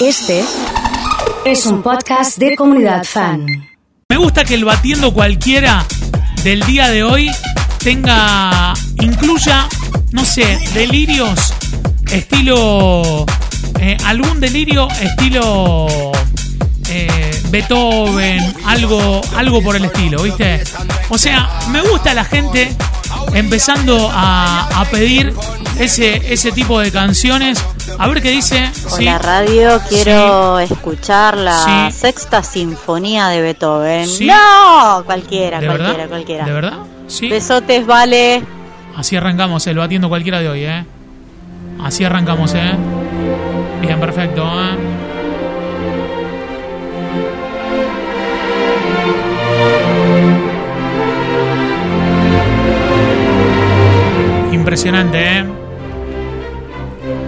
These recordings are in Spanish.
Este es un podcast de comunidad fan. Me gusta que el batiendo cualquiera del día de hoy tenga, incluya, no sé, delirios estilo, eh, algún delirio estilo eh, Beethoven, algo, algo por el estilo, ¿viste? O sea, me gusta la gente empezando a, a pedir ese, ese tipo de canciones. A ver qué dice. Hola radio, quiero escuchar la sexta sinfonía de Beethoven. Sí. No, cualquiera, ¿De cualquiera, verdad? cualquiera. ¿De verdad? Sí. Besotes, vale. Así arrancamos el batiendo cualquiera de hoy, ¿eh? Así arrancamos, ¿eh? Bien, perfecto, ¿eh? Impresionante, ¿eh?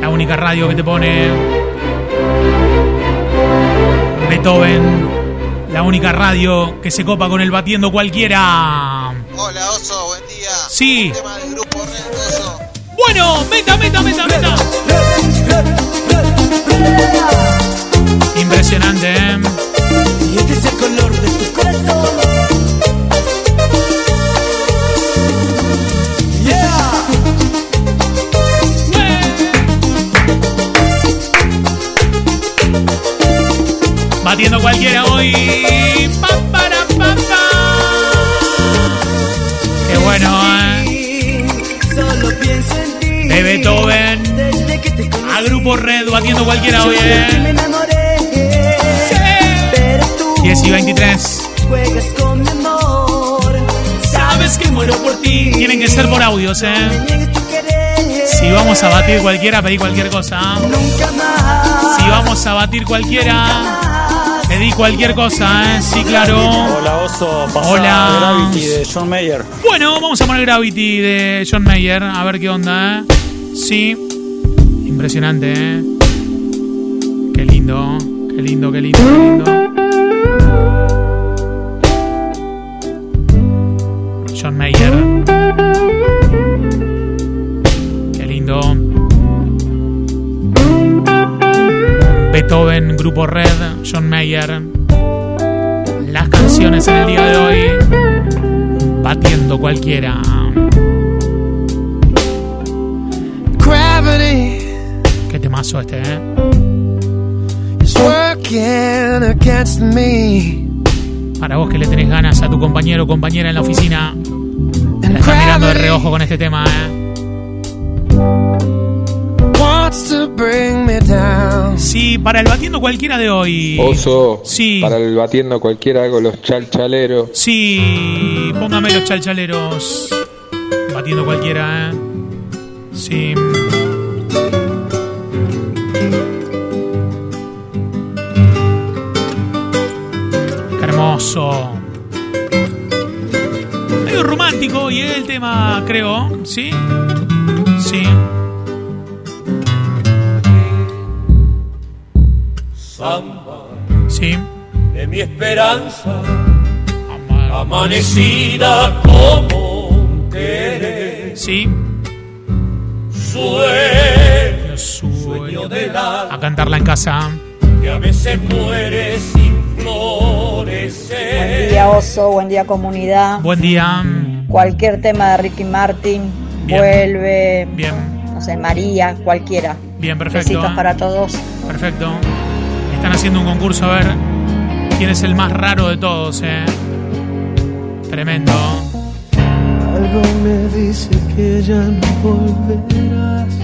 La única radio que te pone Beethoven. La única radio que se copa con el batiendo cualquiera. Hola Oso, buen día. Sí. Tema del grupo Red Oso. Bueno, meta, meta, meta, meta. Impresionante, ¿eh? Grupo Red, batiendo cualquiera hoy, ¿eh? tú 10 y 23. juegas con mi amor. Sabes que muero por ti. Tienen que ser por audios, ¿eh? Si vamos a batir cualquiera, pedí cualquier cosa. Nunca más. Si vamos a batir cualquiera, pedí cualquier cosa, ¿eh? Sí, claro. Hola Oso, pasá Hola. Gravity de John Mayer. Bueno, vamos a poner Gravity de John Mayer, a ver qué onda, ¿eh? Sí. Impresionante, ¿eh? Qué lindo, qué lindo, qué lindo, qué lindo. John Mayer. Qué lindo. Beethoven, Grupo Red, John Mayer. Las canciones en el día de hoy batiendo cualquiera. Temazo este, ¿eh? is working against me. Para vos que le tenés ganas a tu compañero o compañera en la oficina, la está mirando de reojo con este tema, ¿eh? wants to bring me down. Sí, para el batiendo cualquiera de hoy. Oso, Sí. para el batiendo cualquiera hago los chalchaleros. Sí, póngame los chalchaleros. Batiendo cualquiera, ¿eh? Sí. Hermoso. Medio romántico y el tema, creo. ¿Sí? Sí. Sí. de mi esperanza, Ama- amanecida como un querer, Sí. sueño, Sueño de la A cantarla en casa. que a veces muere sin Buen día oso, buen día comunidad. Buen día. Cualquier tema de Ricky Martin, Bien. vuelve, Bien, no sé, María, cualquiera. bien, perfecto. Besitos para todos. Perfecto. Están haciendo un concurso a ver quién es el más raro de todos, eh. Tremendo. Algo me dice que ya no volverás.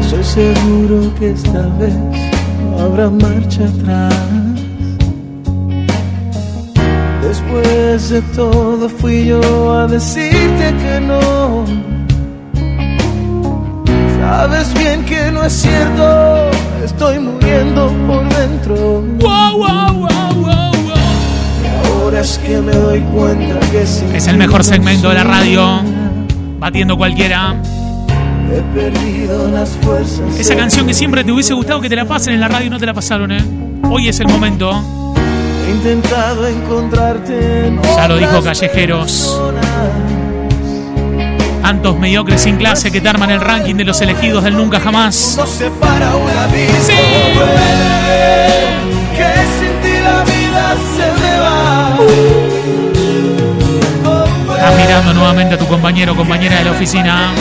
Estoy seguro que esta vez no habrá marcha atrás. Después de todo fui yo a decirte que no. Sabes bien que no es cierto, estoy muriendo por dentro. Wow, wow, wow, wow, wow. Ahora es que me doy cuenta que si Es el mejor segmento de la radio. Batiendo cualquiera. He perdido las fuerzas. Esa canción que siempre te hubiese gustado que te la pasen en la radio y no te la pasaron, eh. Hoy es el momento. He intentado encontrarte en Ya lo dijo Callejeros. Tantos mediocres sin clase que te arman el ranking de los elegidos del nunca jamás. Nos separa un abismo. Sí. Que sin ti la vida se me va. Estás mirando nuevamente a tu compañero o compañera de la oficina.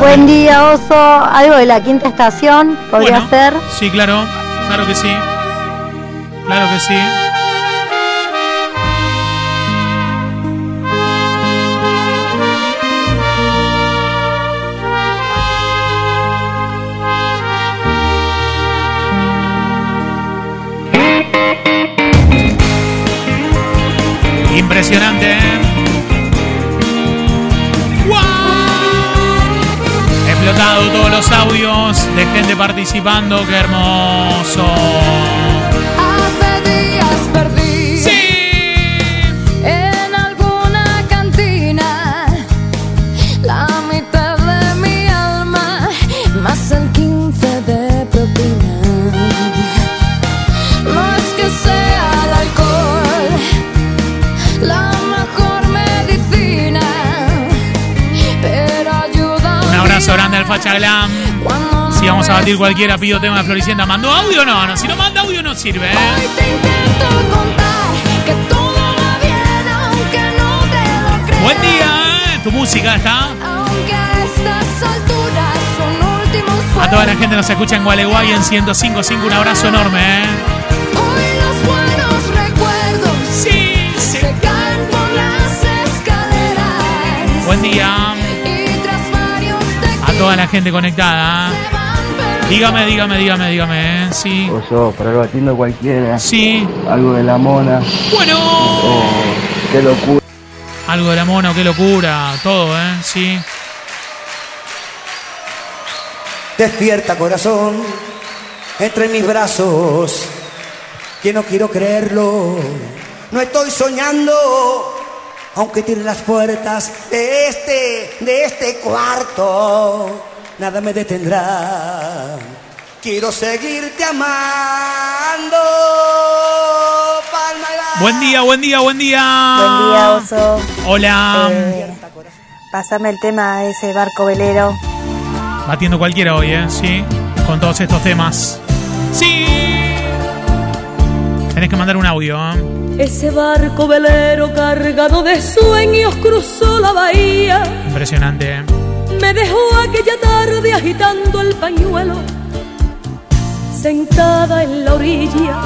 Buen día, oso. Algo de la quinta estación podría Bueno, ser. Sí, claro, claro que sí. Claro que sí. Impresionante. ¡Guau! Explotado todos los audios de gente participando, qué hermoso. Hace días Facha Glam. Si vamos a batir cualquiera, pido tema de Floricienta. ¿Mandó audio o no? no? Si no manda audio no sirve. ¿eh? Hoy te intento contar que todo va bien, aunque no te lo creas. Buen día, ¿eh? Tu música está. Aunque a estas alturas son últimos A toda la gente nos escucha en Gualeguay en 105.5. Un abrazo enorme, ¿eh? Hoy los buenos recuerdos Sí, se caen por las escaleras. Buen día toda la gente conectada. ¿eh? Dígame, dígame, dígame, dígame, ¿eh? Sí. Oso, para el batiendo cualquiera. Sí. Algo de la mona. Bueno. Oh, qué locura. Algo de la mona, qué locura. Todo, ¿eh? Sí. Despierta corazón entre mis brazos, que no quiero creerlo, no estoy soñando, aunque tire las puertas de este, de este cuarto, nada me detendrá. Quiero seguirte amando. Palma y Buen día, buen día, buen día. Buen día, oso. Hola. Eh, pásame el tema de ese barco velero. Batiendo cualquiera hoy, ¿eh? Sí. Con todos estos temas. Sí. Tenés que mandar un audio, ¿eh? Ese barco velero cargado de sueños cruzó la bahía. Impresionante, ¿eh? Me dejó aquella tarde agitando el pañuelo, sentada en la orilla.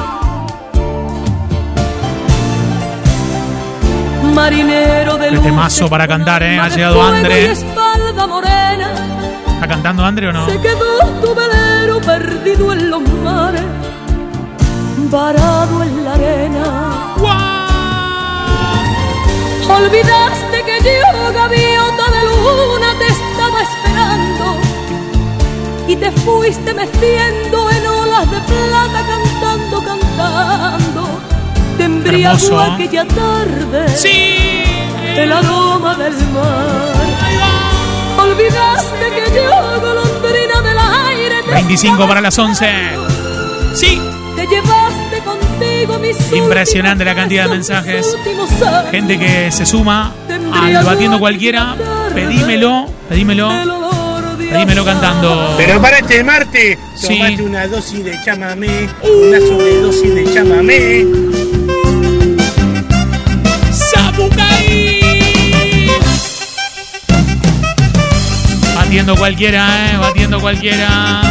Marinero de Qué luz. temazo para cantar, ¿eh? Ha llegado Andre. morena. ¿Está cantando Andre o no? Se quedó tu velero perdido en los mares, varado en Olvidaste que yo, gaviota de luna, te estaba esperando y te fuiste meciendo en olas de plata, cantando, cantando. Te embriagó Hermoso. aquella tarde Sí. el aroma del mar. Olvidaste que yo, golondrina del aire, te 25 para las 11. Sí. Impresionante la cantidad de mensajes. Gente que se suma al batiendo cualquiera. Pedímelo, pedímelo. Pedímelo cantando. Pero para este martes, Sí. tomate una dosis de chamamé, una sobredosis de chamamé. ¡Sabucay! Batiendo cualquiera, eh. Batiendo cualquiera.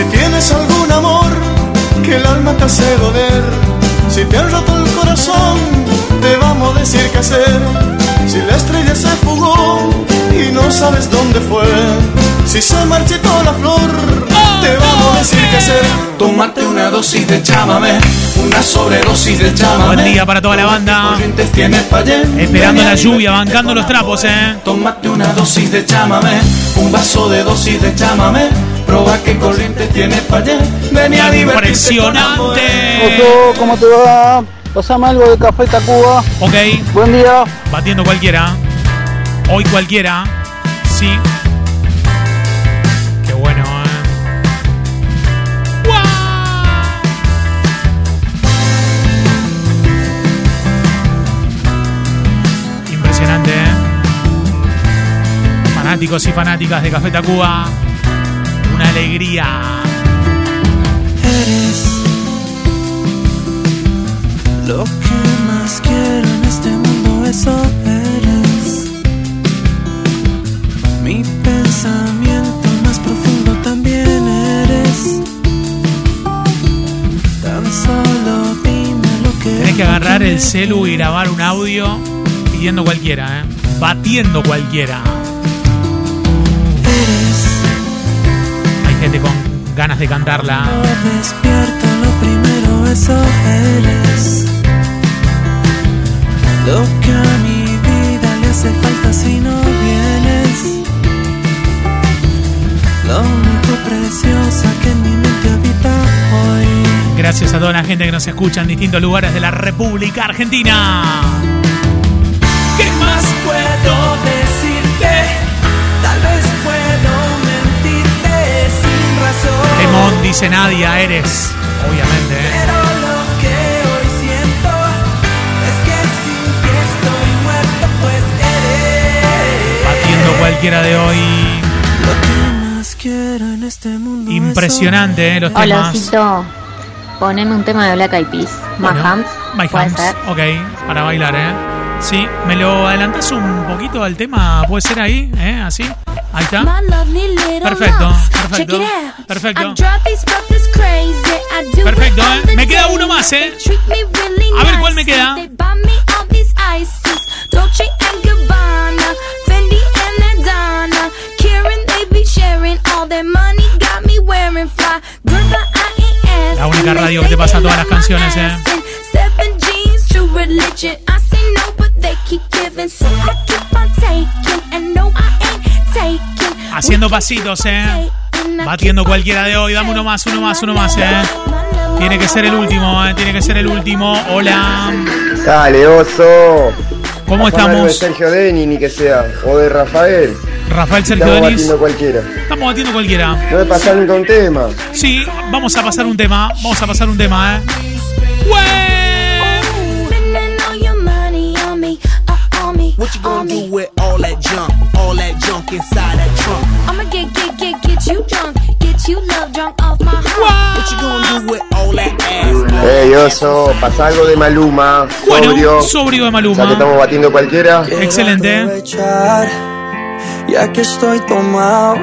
Si tienes algún amor que el alma te hace doler, si te han roto el corazón, te vamos a decir qué hacer. Si la estrella se fugó y no sabes dónde fue, si se marchitó la flor, te vamos a decir qué hacer. Tómate una dosis de chámame, una sobredosis de chámame. Buen día para toda la banda. Esperando la lluvia, bancando los trapos, eh. Tómate una dosis de chámame, un vaso de dosis de chámame. Proba qué corriente tiene para allá. Venía a Impresionante. ¿cómo te va? Pasame algo de Café Tacuba. Ok. Buen día. Batiendo cualquiera. Hoy cualquiera. Sí. Qué bueno, ¿eh? ¡Wow! Impresionante. ¿eh? Fanáticos y fanáticas de Café Tacuba. Una alegría. Eres lo que más quiero en este mundo, eso eres. Mi pensamiento más profundo también eres. Tan solo dime lo que. Tenés que agarrar el celu y grabar un audio pidiendo cualquiera, ¿eh? Batiendo cualquiera. Gente con ganas de cantarla. Despierto, lo primero, eso eres. Lo que a mi vida le hace falta si no vienes. Lo único preciosa que en mi mente habita hoy. Gracias a toda la gente que nos escucha en distintos lugares de la República Argentina. Dice Nadia, eres. Obviamente, ¿eh? Pero lo que hoy siento es que sin ti estoy muerto, pues eres. Batiendo cualquiera de hoy. Lo que más quiero en este mundo. Impresionante, ¿eh? Los Hola, temas. Osito. Poneme un tema de Black Eyed Peas. Bueno, My Hands. My ser. Ok, para bailar, ¿eh? Sí, ¿me lo adelantás un poquito al tema? ¿Puede ser ahí? ¿Eh? ¿Así? Ahí está. Perfecto. Perfecto, Check it out. perfecto. Perfecto, ¿eh? Me queda uno más, ¿eh? A ver, ¿cuál me queda? La única radio que te pasa todas las canciones, ¿eh? Haciendo pasitos, ¿eh? Batiendo cualquiera de hoy. Dame uno más, uno más, uno más, ¿eh? Tiene que ser el último, ¿eh? Tiene que ser el último. Hola. Dale, oso. ¿Cómo Pasame algo de estamos? Sergio Deni, ni que sea. O de Rafael. Rafael Sergio Estamos Denis. batiendo cualquiera. Estamos batiendo cualquiera. No me pasar nunca un tema. Sí, vamos a pasar un tema. Vamos a pasar un tema, ¿eh? Me. What you gonna do with all that junk? All that junk inside that trunk? I'ma get, get, get, get you drunk, get you love drunk off my heart. What you gonna do with all that ass? Ey, oso, pasa algo de Maluma. Bueno, sobrio. sobrio de Ya que Maluma. estamos batiendo cualquiera. Excelente. aprovechar, ya que estoy tomado,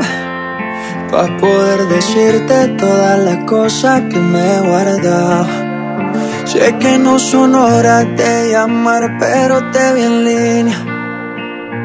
para poder decirte todas las cosas que me he guardado. Sé que no son horas de llamar, pero te vi en línea.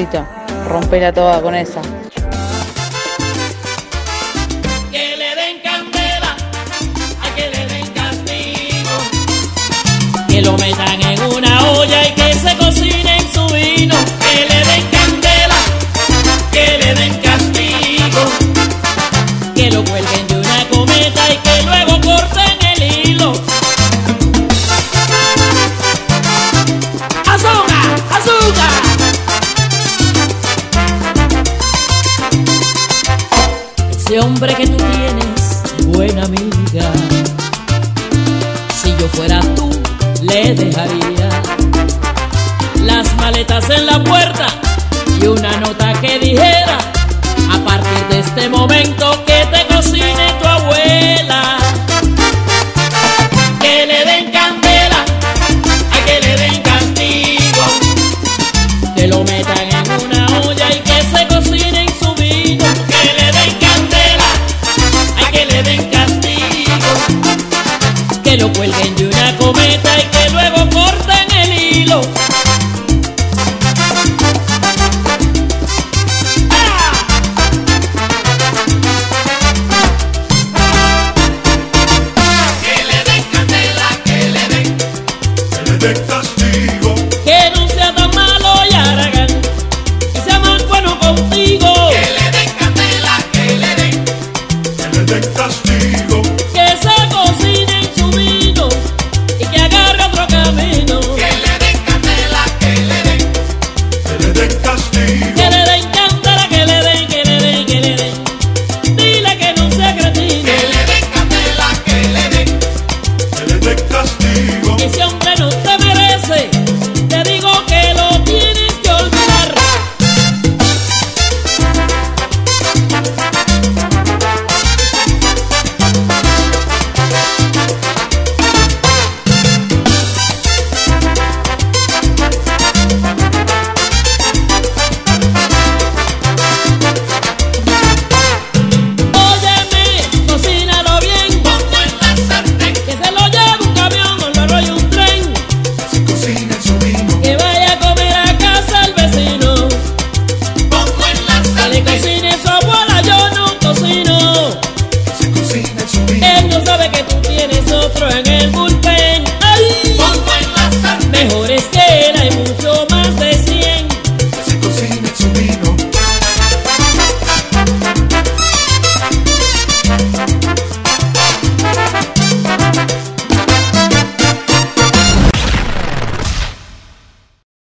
Diosito, rompela toda con esa. Que le den candela, a que le den castigo. Que lo me metan fuera tú, le dejaría las maletas en la puerta y una nota que dijera, a partir de este momento que te